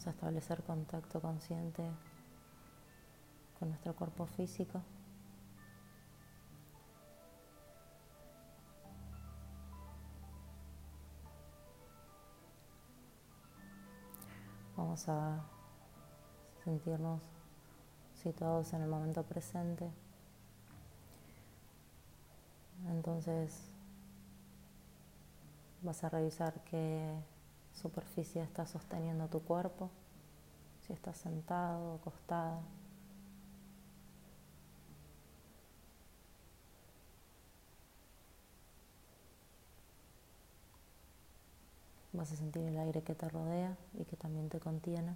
Vamos a establecer contacto consciente con nuestro cuerpo físico. Vamos a sentirnos situados en el momento presente. Entonces vas a revisar qué superficie está sosteniendo tu cuerpo, si estás sentado o acostado. Vas a sentir el aire que te rodea y que también te contiene.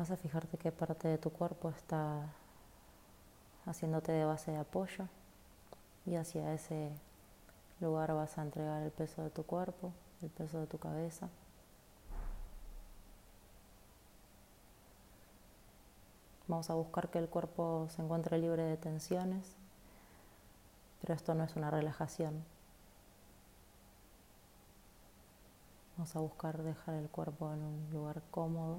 Vas a fijarte qué parte de tu cuerpo está haciéndote de base de apoyo y hacia ese lugar vas a entregar el peso de tu cuerpo, el peso de tu cabeza. Vamos a buscar que el cuerpo se encuentre libre de tensiones, pero esto no es una relajación. Vamos a buscar dejar el cuerpo en un lugar cómodo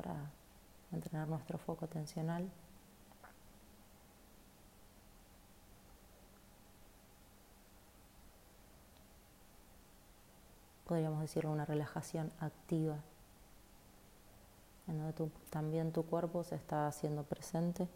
para entrenar nuestro foco atencional. Podríamos decirlo una relajación activa, en donde también tu cuerpo se está haciendo presente.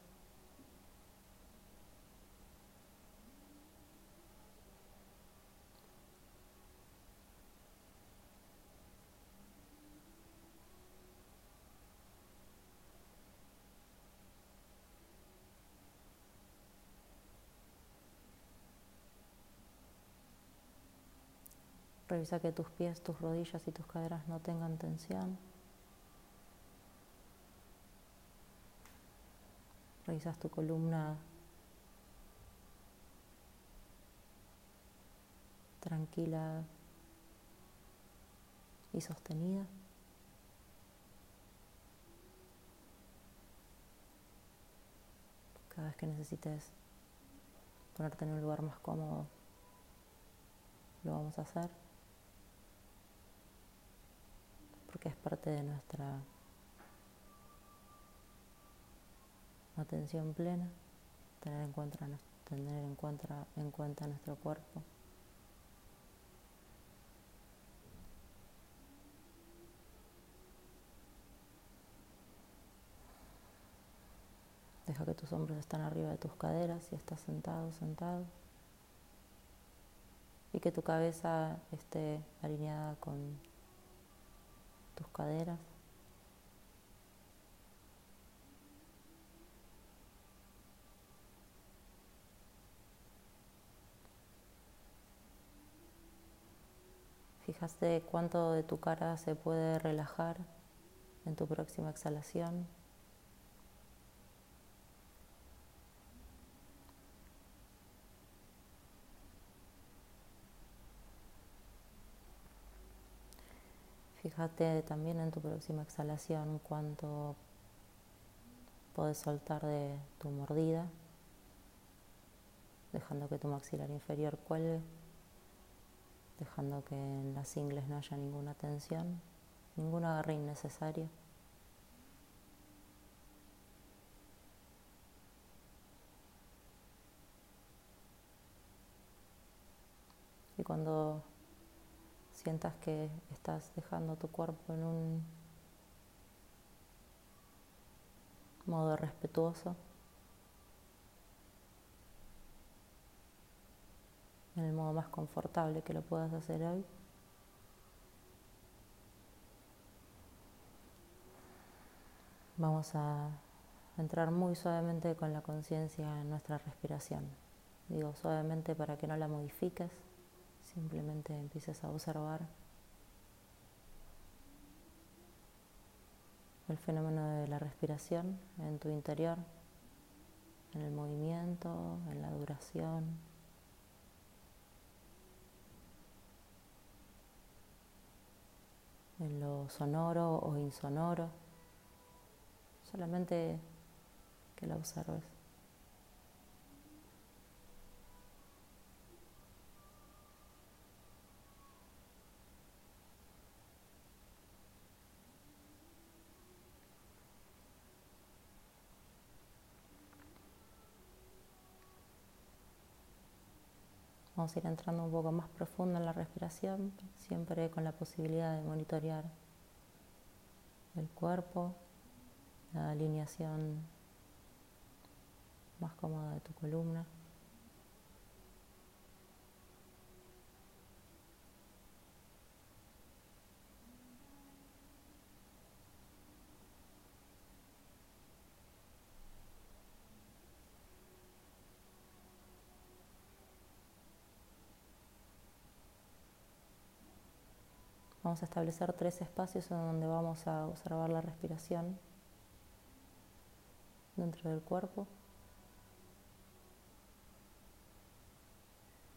Revisa que tus pies, tus rodillas y tus caderas no tengan tensión. Revisas tu columna tranquila y sostenida. Cada vez que necesites ponerte en un lugar más cómodo, lo vamos a hacer. Porque es parte de nuestra atención plena, tener en cuenta, tener en cuenta, en cuenta nuestro cuerpo. Deja que tus hombros estén arriba de tus caderas si estás sentado, sentado. Y que tu cabeza esté alineada con tus caderas. Fíjate cuánto de tu cara se puede relajar en tu próxima exhalación. Fíjate también en tu próxima exhalación cuánto puedes soltar de tu mordida, dejando que tu maxilar inferior cuelgue, dejando que en las ingles no haya ninguna tensión, ningún agarre innecesario. Y cuando sientas que estás dejando tu cuerpo en un modo respetuoso, en el modo más confortable que lo puedas hacer hoy. Vamos a entrar muy suavemente con la conciencia en nuestra respiración. Digo suavemente para que no la modifiques. Simplemente empiezas a observar el fenómeno de la respiración en tu interior, en el movimiento, en la duración. en lo sonoro o insonoro, solamente que la observes. Vamos a ir entrando un poco más profundo en la respiración, siempre con la posibilidad de monitorear el cuerpo, la alineación más cómoda de tu columna. Vamos a establecer tres espacios en donde vamos a observar la respiración dentro del cuerpo.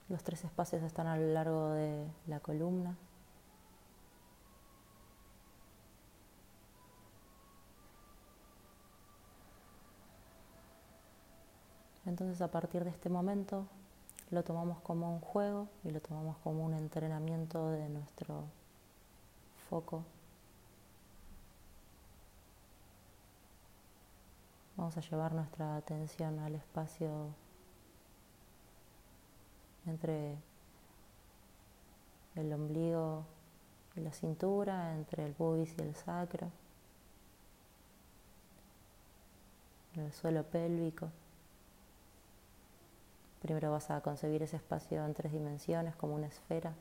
Los tres espacios están a lo largo de la columna. Entonces a partir de este momento lo tomamos como un juego y lo tomamos como un entrenamiento de nuestro foco. Vamos a llevar nuestra atención al espacio entre el ombligo y la cintura, entre el pubis y el sacro, en el suelo pélvico. Primero vas a concebir ese espacio en tres dimensiones como una esfera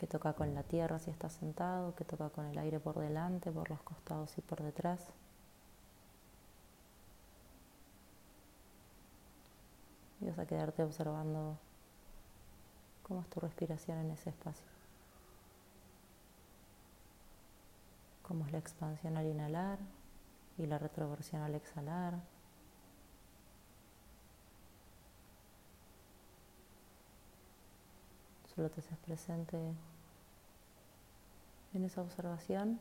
que toca con la tierra si estás sentado, que toca con el aire por delante, por los costados y por detrás. Y vas a quedarte observando cómo es tu respiración en ese espacio. Cómo es la expansión al inhalar y la retroversión al exhalar. Solo te haces presente en esa observación.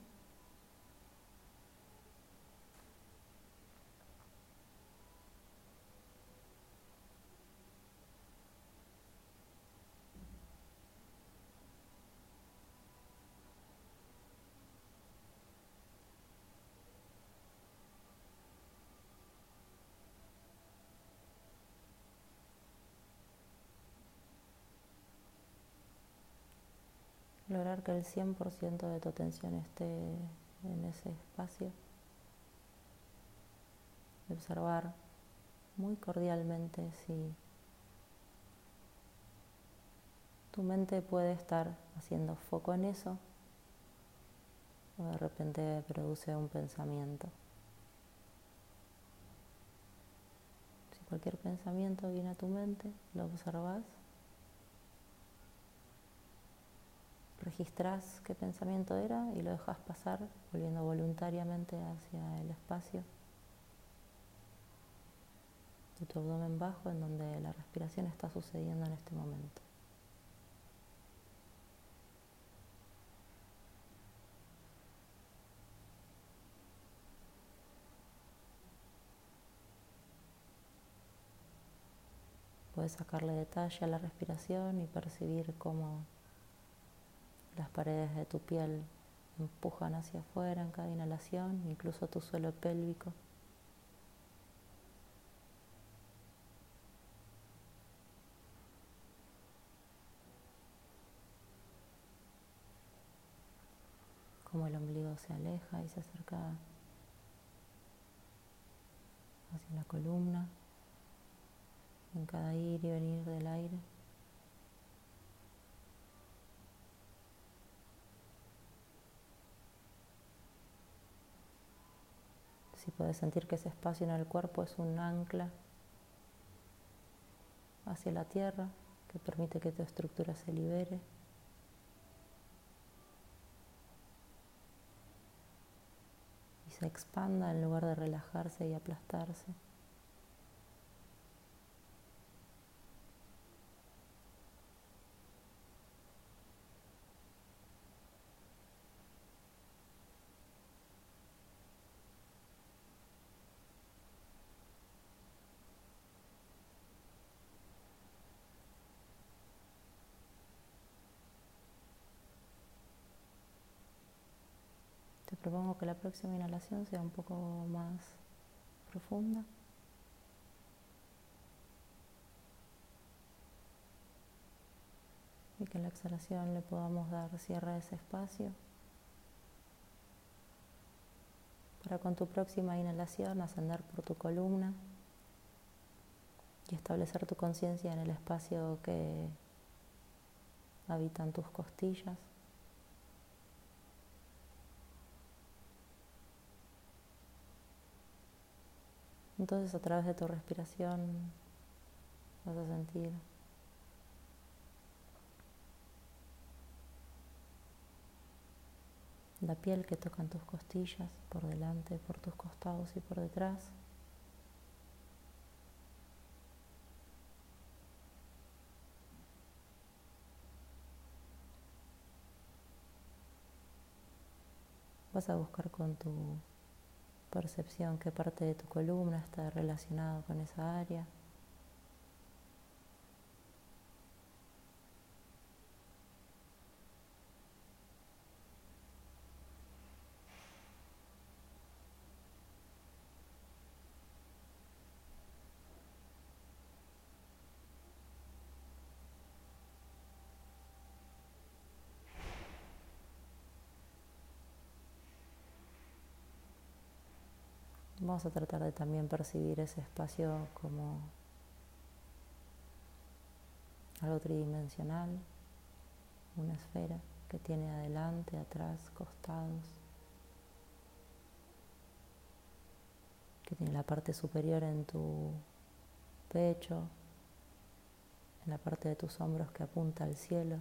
Lograr que el 100% de tu atención esté en ese espacio. Observar muy cordialmente si tu mente puede estar haciendo foco en eso o de repente produce un pensamiento. Si cualquier pensamiento viene a tu mente, lo observas registras qué pensamiento era y lo dejas pasar, volviendo voluntariamente hacia el espacio de tu abdomen bajo, en donde la respiración está sucediendo en este momento. Puedes sacarle detalle a la respiración y percibir cómo las paredes de tu piel empujan hacia afuera en cada inhalación, incluso tu suelo pélvico. Como el ombligo se aleja y se acerca hacia la columna en cada ir y venir del aire. Si puedes sentir que ese espacio en el cuerpo es un ancla hacia la tierra que permite que tu estructura se libere. Y se expanda en lugar de relajarse y aplastarse. Propongo que la próxima inhalación sea un poco más profunda. Y que en la exhalación le podamos dar cierre a ese espacio. Para con tu próxima inhalación ascender por tu columna y establecer tu conciencia en el espacio que habitan tus costillas. Entonces a través de tu respiración vas a sentir la piel que tocan tus costillas por delante, por tus costados y por detrás. Vas a buscar con tu percepción qué parte de tu columna está relacionado con esa área. Vamos a tratar de también percibir ese espacio como algo tridimensional, una esfera que tiene adelante, atrás, costados, que tiene la parte superior en tu pecho, en la parte de tus hombros que apunta al cielo.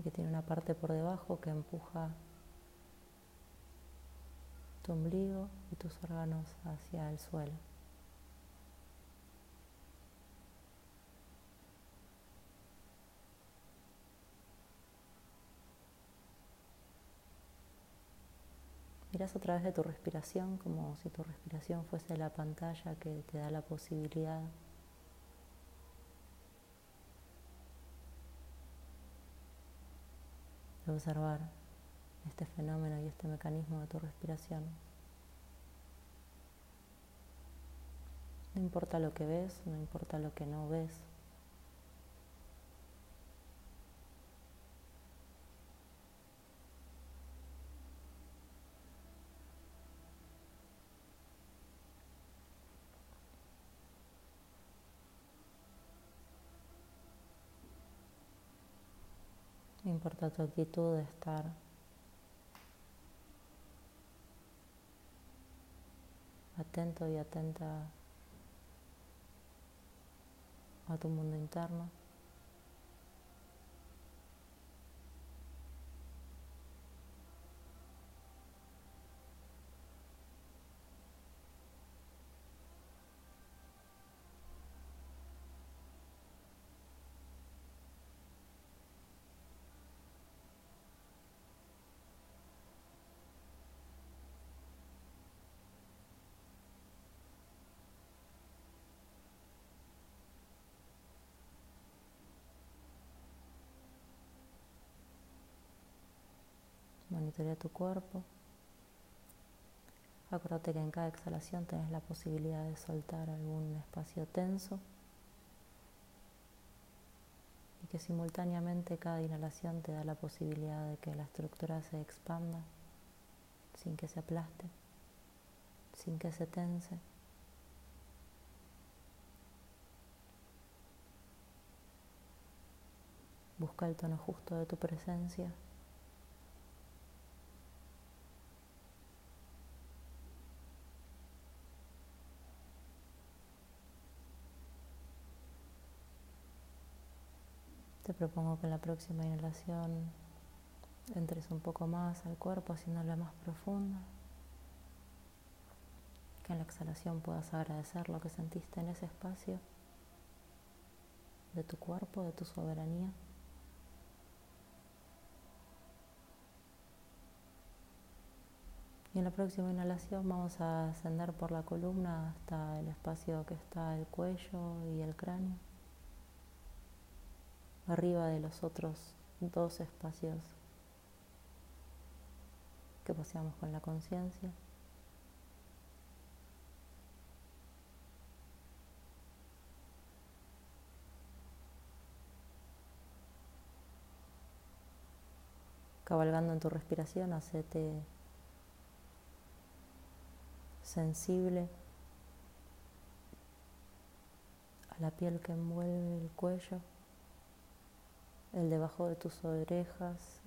Y que tiene una parte por debajo que empuja tu ombligo y tus órganos hacia el suelo. Miras a través de tu respiración como si tu respiración fuese la pantalla que te da la posibilidad observar este fenómeno y este mecanismo de tu respiración. No importa lo que ves, no importa lo que no ves. No importa tu actitud de estar atento y atenta a tu mundo interno. Monitorea tu cuerpo. Acuérdate que en cada exhalación tenés la posibilidad de soltar algún espacio tenso y que simultáneamente cada inhalación te da la posibilidad de que la estructura se expanda sin que se aplaste, sin que se tense. Busca el tono justo de tu presencia. Propongo que en la próxima inhalación entres un poco más al cuerpo, haciéndola más profunda. Que en la exhalación puedas agradecer lo que sentiste en ese espacio de tu cuerpo, de tu soberanía. Y en la próxima inhalación vamos a ascender por la columna hasta el espacio que está el cuello y el cráneo, arriba de los otros dos espacios que paseamos con la conciencia. Cabalgando en tu respiración, hacete sensible a la piel que envuelve el cuello, el debajo de tus orejas,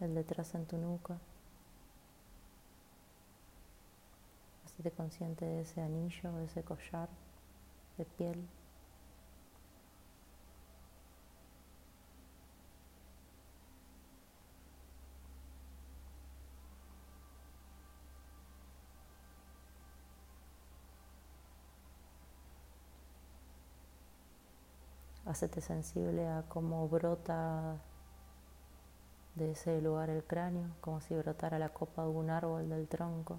el detrás en tu nuca. Hacete consciente de ese anillo, de ese collar de piel. Hacete sensible a cómo brota de ese lugar el cráneo, como si brotara la copa de un árbol del tronco.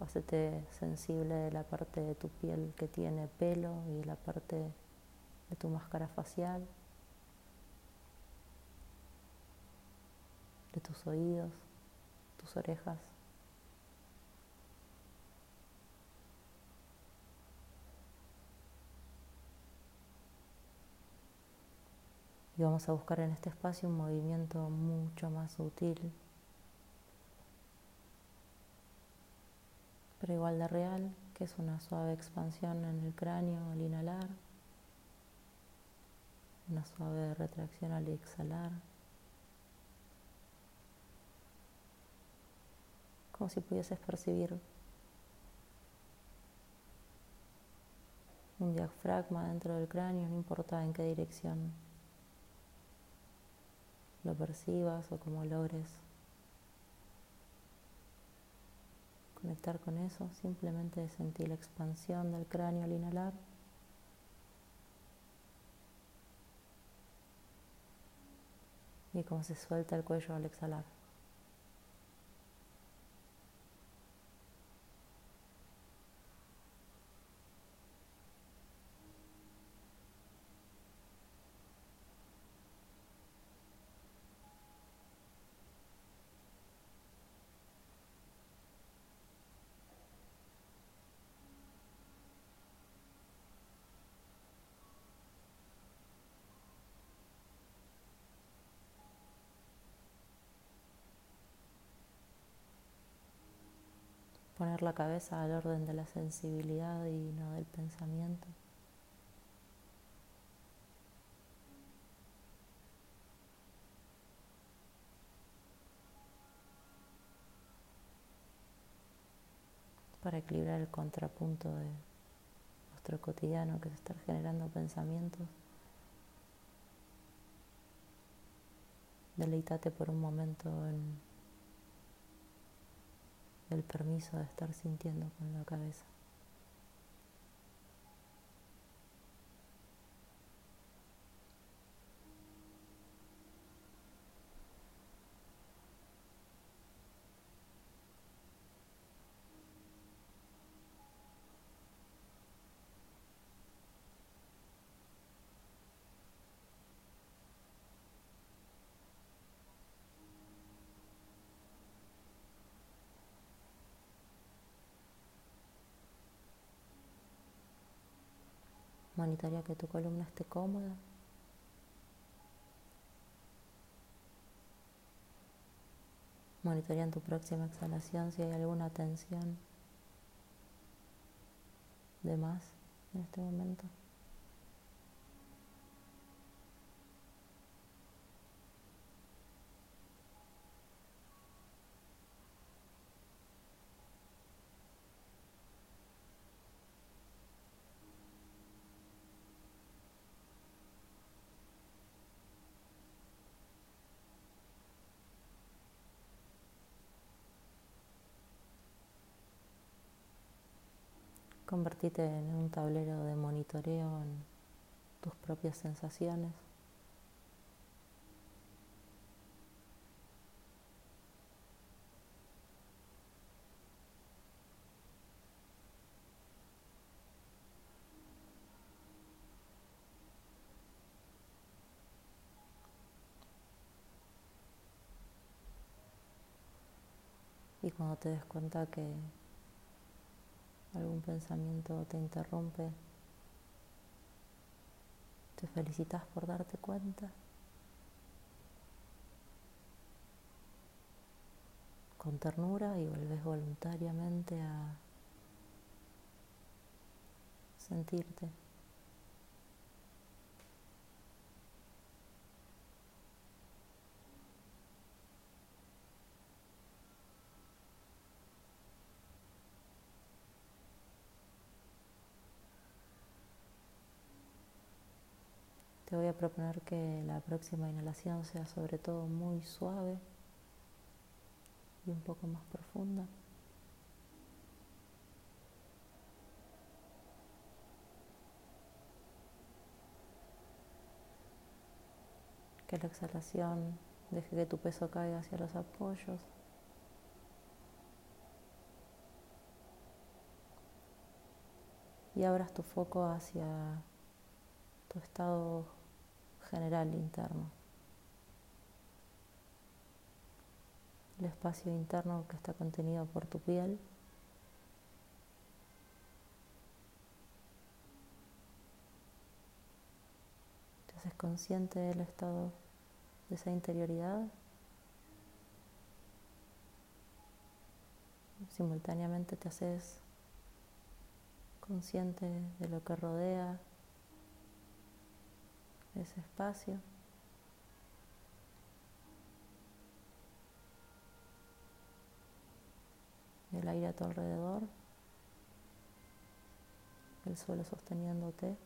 Hacete sensible de la parte de tu piel que tiene pelo y la parte de tu máscara facial, de tus oídos, tus orejas. Y vamos a buscar en este espacio un movimiento mucho más sutil, pero igual de real, que es una suave expansión en el cráneo al inhalar, una suave retracción al exhalar, como si pudieses percibir un diafragma dentro del cráneo, no importa en qué dirección lo percibas o como logres conectar con eso, simplemente sentir la expansión del cráneo al inhalar. Y cómo se suelta el cuello al exhalar. La cabeza al orden de la sensibilidad y no del pensamiento. para equilibrar el contrapunto de nuestro cotidiano que es estar generando pensamientos. Deleítate por un momento en el permiso de estar sintiendo con la cabeza. Monitorea que tu columna esté cómoda. Monitorea en tu próxima exhalación si hay alguna tensión de más en este momento. convertirte en un tablero de monitoreo en tus propias sensaciones. Y cuando te des cuenta que algún pensamiento te interrumpe, te felicitas por darte cuenta. Con ternura y volvés voluntariamente a sentirte. Te voy a proponer que la próxima inhalación sea sobre todo muy suave y un poco más profunda. Que la exhalación deje que tu peso caiga hacia los apoyos. Y abras tu foco hacia tu estado general interno. El espacio interno que está contenido por tu piel. Te haces consciente del estado de esa interioridad. Simultáneamente te haces consciente de lo que rodea ese espacio. El aire a tu alrededor, el suelo sosteniéndote.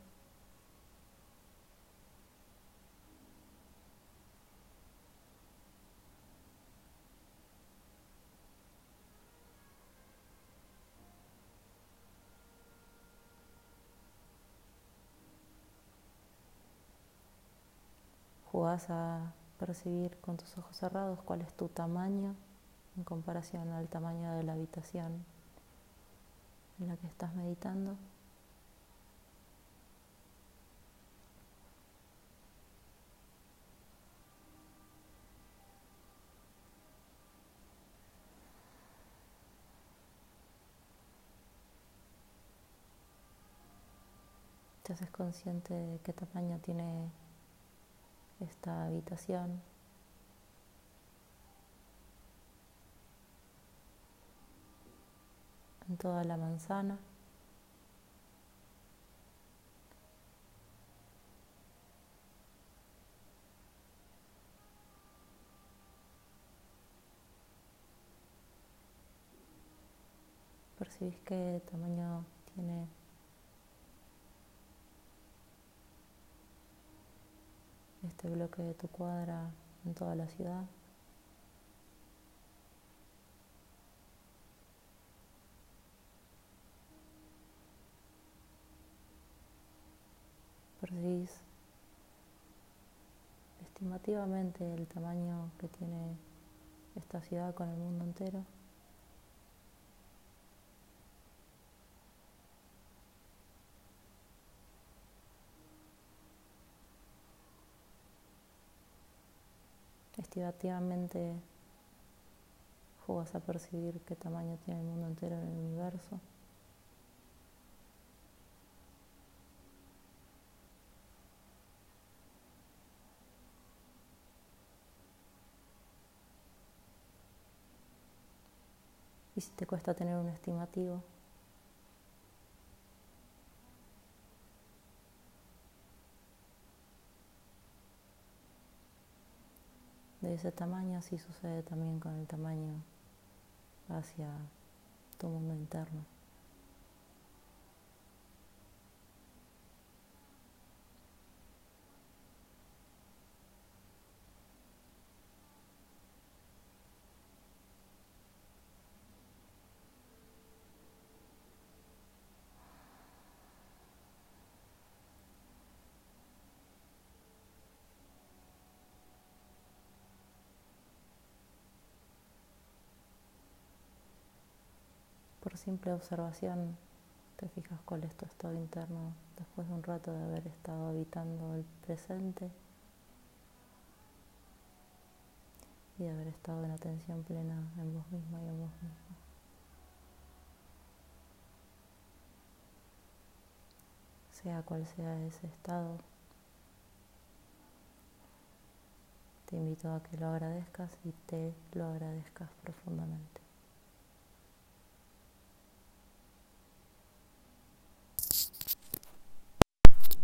Jugás a percibir con tus ojos cerrados cuál es tu tamaño en comparación al tamaño de la habitación en la que estás meditando. Te haces consciente de qué tamaño tiene esta habitación. En toda la manzana. Percibís qué tamaño tiene este bloque de tu cuadra en toda la ciudad. Percibís estimativamente el tamaño que tiene esta ciudad con el mundo entero. Estimativamente jugas a percibir qué tamaño tiene el mundo entero en el universo. Y si te cuesta tener un estimativo, ese tamaño, así sucede también con el tamaño hacia tu mundo interno. Simple observación te fijas cuál es tu estado interno después de un rato de haber estado habitando el presente. y de haber estado en atención plena en vos misma y en vos mismo. Sea cual sea ese estado, te invito a que lo agradezcas y te lo agradezcas profundamente.